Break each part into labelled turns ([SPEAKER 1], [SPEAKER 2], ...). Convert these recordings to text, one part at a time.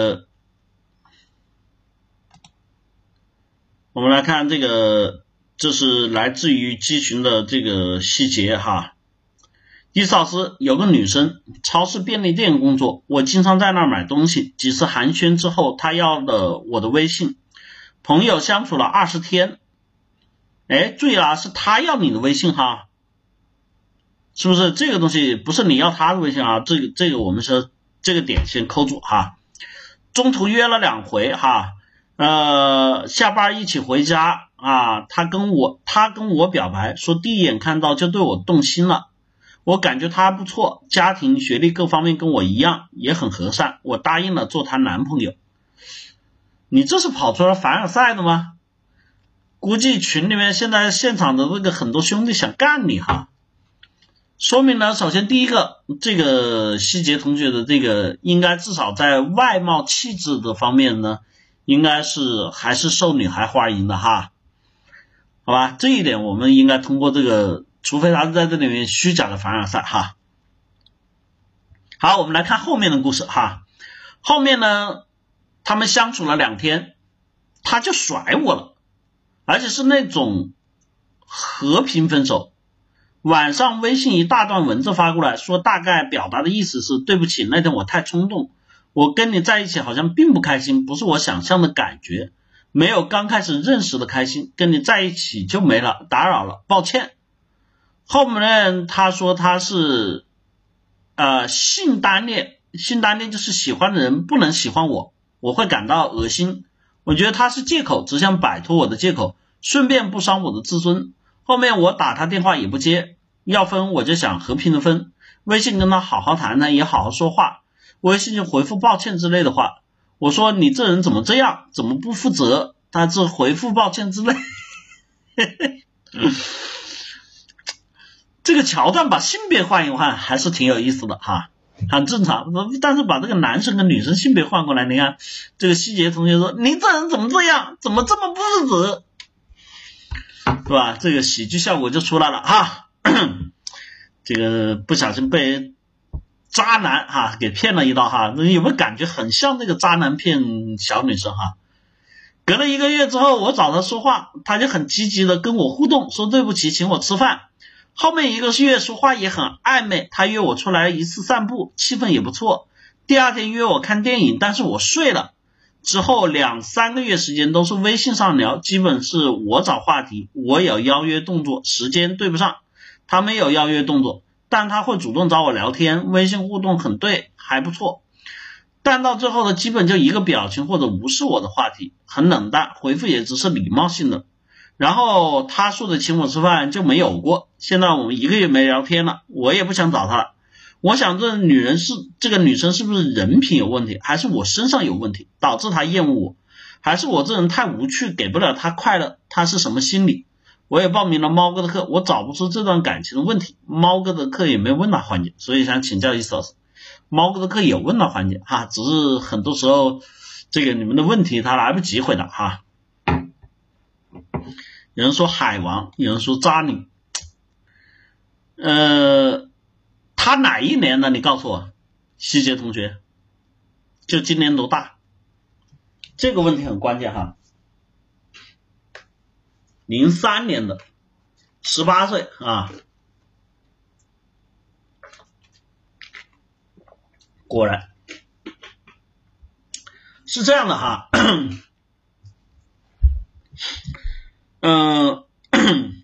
[SPEAKER 1] 呃，我们来看这个，这是来自于机群的这个细节哈。伊斯老师有个女生，超市便利店工作，我经常在那儿买东西。几次寒暄之后，她要了我的微信，朋友相处了二十天。哎，注意了，是她要你的微信哈，是不是？这个东西不是你要她的微信啊，这个这个我们说这个点先扣住哈。中途约了两回哈，呃，下班一起回家啊，他跟我他跟我表白说第一眼看到就对我动心了。我感觉他不错，家庭、学历各方面跟我一样，也很和善。我答应了做他男朋友。你这是跑出来凡尔赛的吗？估计群里面现在现场的这个很多兄弟想干你哈。说明呢，首先第一个，这个希杰同学的这个应该至少在外貌气质的方面呢，应该是还是受女孩欢迎的哈。好吧，这一点我们应该通过这个。除非他是在这里面虚假的凡尔赛哈。好，我们来看后面的故事哈。后面呢，他们相处了两天，他就甩我了，而且是那种和平分手。晚上微信一大段文字发过来，说大概表达的意思是对不起，那天我太冲动，我跟你在一起好像并不开心，不是我想象的感觉，没有刚开始认识的开心，跟你在一起就没了，打扰了，抱歉。后面他说他是呃性单恋，性单恋就是喜欢的人不能喜欢我，我会感到恶心。我觉得他是借口，只想摆脱我的借口，顺便不伤我的自尊。后面我打他电话也不接，要分我就想和平的分，微信跟他好好谈谈，也好好说话，微信就回复抱歉之类的话。我说你这人怎么这样，怎么不负责？他这回复抱歉之类。这个桥段把性别换一换还是挺有意思的哈，很正常。但是把这个男生跟女生性别换过来，你看这个细节同学说：“你这人怎么这样？怎么这么不负责？是吧？”这个喜剧效果就出来了哈。这个不小心被渣男哈给骗了一刀哈，有没有感觉很像那个渣男骗小女生哈？隔了一个月之后，我找他说话，他就很积极的跟我互动，说对不起，请我吃饭。后面一个月说话也很暧昧，他约我出来一次散步，气氛也不错。第二天约我看电影，但是我睡了。之后两三个月时间都是微信上聊，基本是我找话题，我有邀约动作，时间对不上。他没有邀约动作，但他会主动找我聊天，微信互动很对，还不错。但到最后呢，基本就一个表情或者无视我的话题，很冷淡，回复也只是礼貌性的。然后他说的请我吃饭就没有过，现在我们一个月没聊天了，我也不想找他了。我想这女人是这个女生是不是人品有问题，还是我身上有问题导致她厌恶我，还是我这人太无趣给不了她快乐？她是什么心理？我也报名了猫哥的课，我找不出这段感情的问题。猫哥的课也没问答环节，所以想请教一思老师，猫哥的课有问答环节哈，只是很多时候这个你们的问题他来不及回答哈。有人说海王，有人说渣女，呃，他哪一年的？你告诉我，希杰同学，就今年多大？这个问题很关键哈。零三年的，十八岁啊，果然是这样的哈。嗯，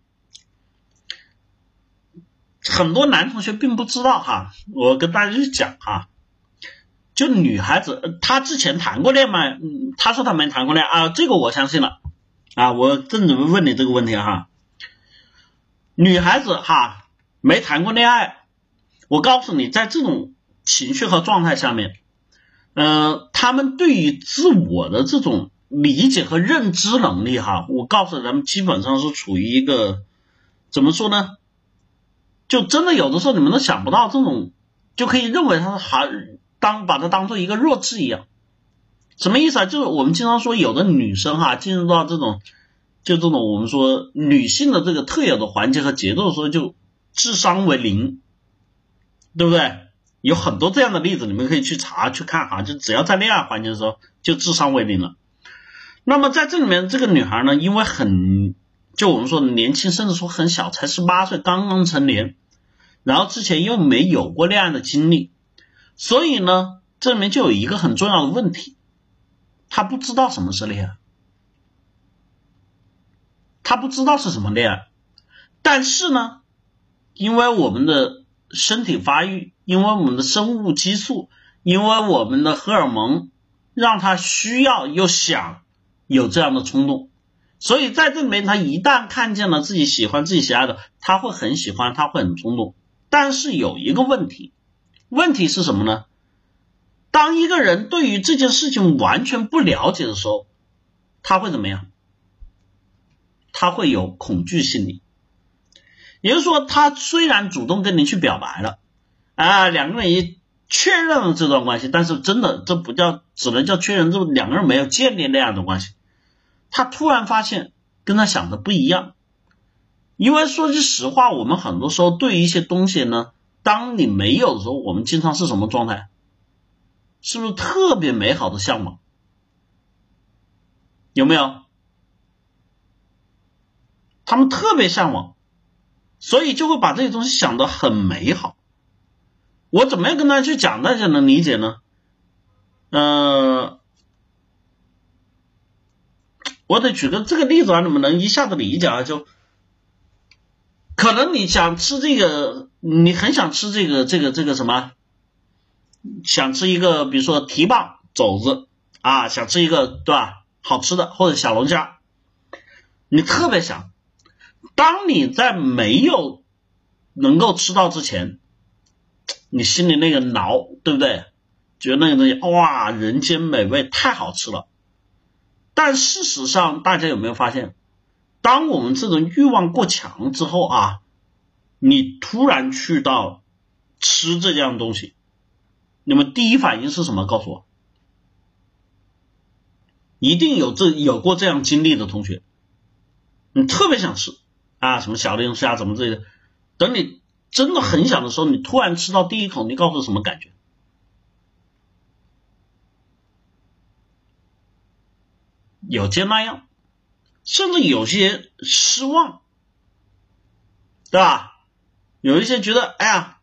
[SPEAKER 1] 很多男同学并不知道哈，我跟大家去讲哈，就女孩子她之前谈过恋爱，嗯，她说她没谈过恋爱啊，这个我相信了啊，我正准备问你这个问题哈，女孩子哈没谈过恋爱，我告诉你，在这种情绪和状态下面，嗯，他们对于自我的这种。理解和认知能力哈，我告诉咱们基本上是处于一个怎么说呢？就真的有的时候你们都想不到这种，就可以认为他还当把它当做一个弱智一样，什么意思啊？就是我们经常说有的女生哈进入到这种就这种我们说女性的这个特有的环节和节奏的时候，就智商为零，对不对？有很多这样的例子，你们可以去查去看哈，就只要在恋爱环节的时候，就智商为零了。那么在这里面，这个女孩呢，因为很就我们说的年轻，甚至说很小，才十八岁，刚刚成年，然后之前又没有过恋爱的经历，所以呢，这里面就有一个很重要的问题，他不知道什么是恋爱，他不知道是什么恋爱，但是呢，因为我们的身体发育，因为我们的生物激素，因为我们的荷尔蒙，让他需要又想有这样的冲动。所以在这里面，他一旦看见了自己喜欢、自己喜爱的，他会很喜欢，他会很冲动。但是有一个问题，问题是什么呢？当一个人对于这件事情完全不了解的时候，他会怎么样？他会有恐惧心理。也就是说，他虽然主动跟你去表白了，啊，两个人也确认了这段关系，但是真的这不叫，只能叫确认，这两个人没有建立那样的关系。他突然发现跟他想的不一样，因为说句实话，我们很多时候对一些东西呢，当你没有的时候，我们经常是什么状态？是不是特别美好的向往？有没有？他们特别向往，所以就会把这些东西想的很美好。我怎么样跟大家去讲，大家能理解呢？嗯。我得举个这个例子啊，你们能一下子理解啊？就可能你想吃这个，你很想吃这个这个这个什么？想吃一个，比如说蹄膀、肘子啊，想吃一个对吧？好吃的或者小龙虾，你特别想。当你在没有能够吃到之前，你心里那个挠，对不对？觉得那个东西哇，人间美味，太好吃了。但事实上，大家有没有发现，当我们这种欲望过强之后啊，你突然去到吃这样东西，你们第一反应是什么？告诉我，一定有这有过这样经历的同学，你特别想吃啊，什么小龙虾怎么之类的，等你真的很想的时候，你突然吃到第一口，你告诉我什么感觉？有些那样，甚至有些失望，对吧？有一些觉得，哎呀，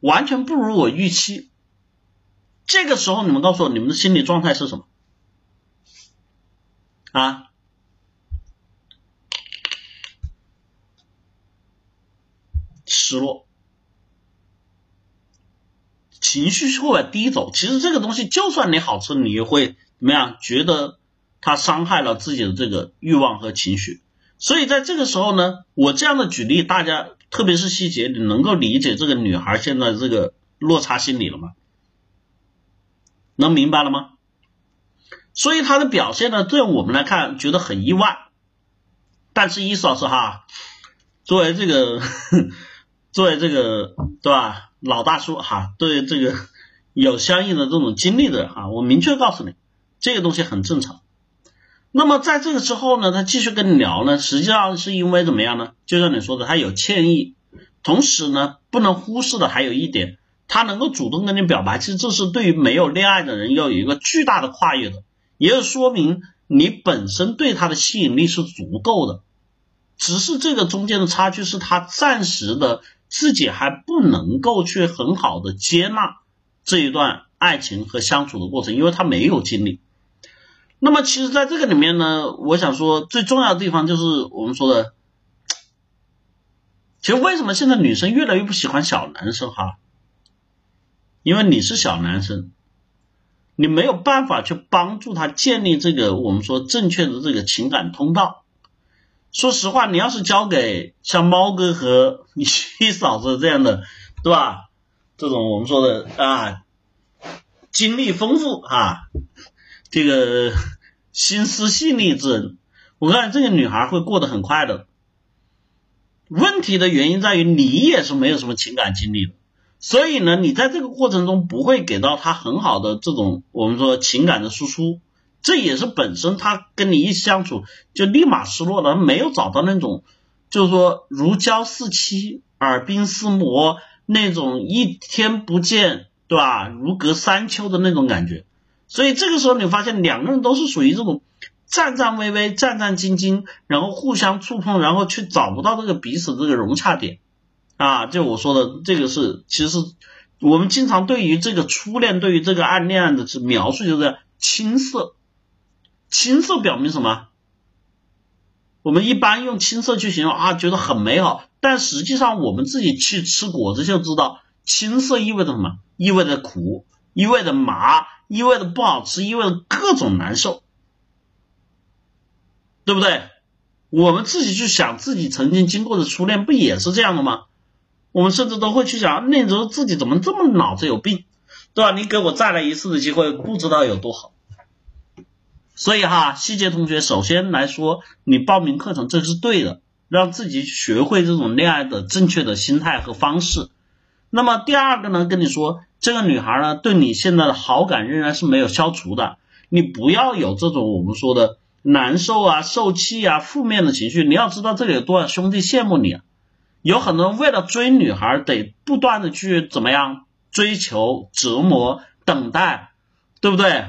[SPEAKER 1] 完全不如我预期。这个时候，你们告诉我，你们的心理状态是什么？啊？失落，情绪会往低走。其实这个东西，就算你好吃，你也会怎么样？觉得。他伤害了自己的这个欲望和情绪，所以在这个时候呢，我这样的举例，大家特别是细节，你能够理解这个女孩现在这个落差心理了吗？能明白了吗？所以她的表现呢，对我们来看觉得很意外，但是意思老师哈，作为这个 作为这个对吧老大叔哈，对这个有相应的这种经历的人哈，我明确告诉你，这个东西很正常。那么在这个之后呢，他继续跟你聊呢，实际上是因为怎么样呢？就像你说的，他有歉意，同时呢，不能忽视的还有一点，他能够主动跟你表白，其实这是对于没有恋爱的人要有一个巨大的跨越的，也就说明你本身对他的吸引力是足够的，只是这个中间的差距是他暂时的自己还不能够去很好的接纳这一段爱情和相处的过程，因为他没有经历。那么其实，在这个里面呢，我想说最重要的地方就是我们说的，其实为什么现在女生越来越不喜欢小男生哈？因为你是小男生，你没有办法去帮助他建立这个我们说正确的这个情感通道。说实话，你要是交给像猫哥和你嫂子这样的，对吧？这种我们说的啊，经历丰富哈。这个心思细腻之人，我看这个女孩会过得很快乐。问题的原因在于你也是没有什么情感经历的，所以呢，你在这个过程中不会给到她很好的这种我们说情感的输出，这也是本身她跟你一相处就立马失落了，没有找到那种就是说如胶似漆、耳鬓厮磨、那种一天不见，对吧？如隔三秋的那种感觉。所以这个时候你发现两个人都是属于这种战战巍巍、战战兢兢，然后互相触碰，然后却找不到这个彼此这个融洽点啊。就我说的这个是，其实我们经常对于这个初恋、对于这个暗恋的描述就是青涩。青涩表明什么？我们一般用青涩去形容啊，觉得很美好。但实际上，我们自己去吃果子就知道，青涩意味着什么？意味着苦，意味着麻，意味着不好吃，意味着各种难受，对不对？我们自己去想自己曾经经过的初恋，不也是这样的吗？我们甚至都会去想，那时候自己怎么这么脑子有病，对吧？你给我再来一次的机会，不知道有多好。所以哈，希杰同学，首先来说，你报名课程这是对的，让自己学会这种恋爱的正确的心态和方式。那么第二个呢，跟你说，这个女孩呢，对你现在的好感仍然是没有消除的，你不要有这种我们说的难受啊、受气啊、负面的情绪。你要知道这里有多少兄弟羡慕你，有很多人为了追女孩，得不断的去怎么样追求、折磨、等待，对不对？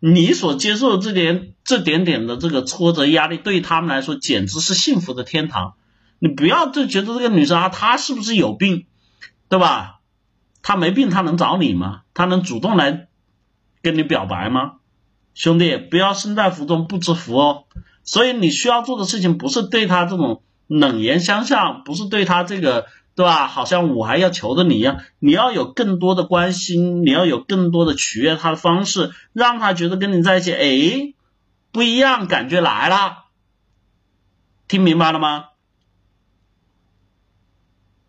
[SPEAKER 1] 你所接受的这点这点点的这个挫折压力，对于他们来说简直是幸福的天堂。你不要就觉得这个女生啊，她是不是有病，对吧？他没病，他能找你吗？他能主动来跟你表白吗？兄弟，不要身在福中不知福哦。所以你需要做的事情，不是对他这种冷言相向，不是对他这个。对吧？好像我还要求着你一样，你要有更多的关心，你要有更多的取悦他的方式，让他觉得跟你在一起，哎，不一样，感觉来了，听明白了吗？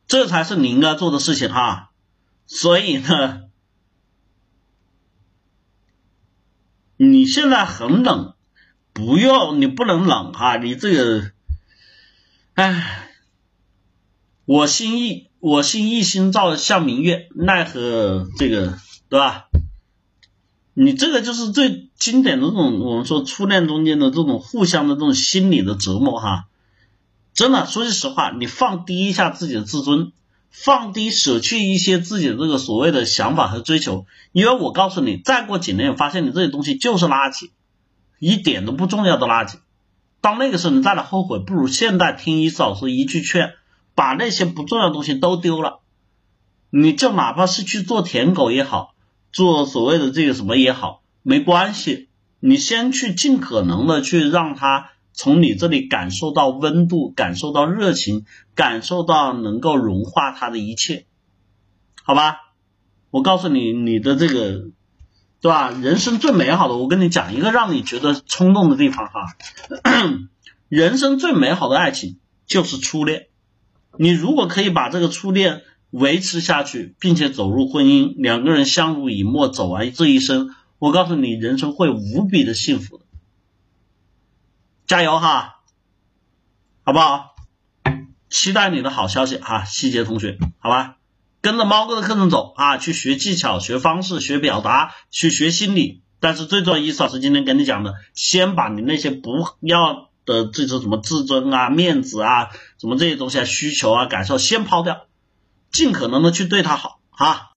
[SPEAKER 1] 这才是你应该做的事情哈。所以呢，你现在很冷，不用，你不能冷哈，你这个，哎。我心意，我心一心照向明月，奈何这个，对吧？你这个就是最经典的这种，我们说初恋中间的这种互相的这种心理的折磨哈。真的，说句实话，你放低一下自己的自尊，放低舍去一些自己的这个所谓的想法和追求，因为我告诉你，再过几年，发现你这些东西就是垃圾，一点都不重要的垃圾。到那个时候，你再来后悔，不如现在听一次老师一句劝。把那些不重要的东西都丢了，你就哪怕是去做舔狗也好，做所谓的这个什么也好，没关系。你先去尽可能的去让他从你这里感受到温度，感受到热情，感受到能够融化他的一切，好吧？我告诉你，你的这个，对吧？人生最美好的，我跟你讲一个让你觉得冲动的地方哈。人生最美好的爱情就是初恋。你如果可以把这个初恋维持下去，并且走入婚姻，两个人相濡以沫，走完这一生，我告诉你，人生会无比的幸福的。加油哈，好不好？期待你的好消息哈，希杰同学，好吧？跟着猫哥的课程走啊，去学技巧、学方式、学表达、去学心理。但是最重要，伊老师今天跟你讲的，先把你那些不要。的这种什么自尊啊、面子啊、什么这些东西啊、需求啊、感受，先抛掉，尽可能的去对他好哈。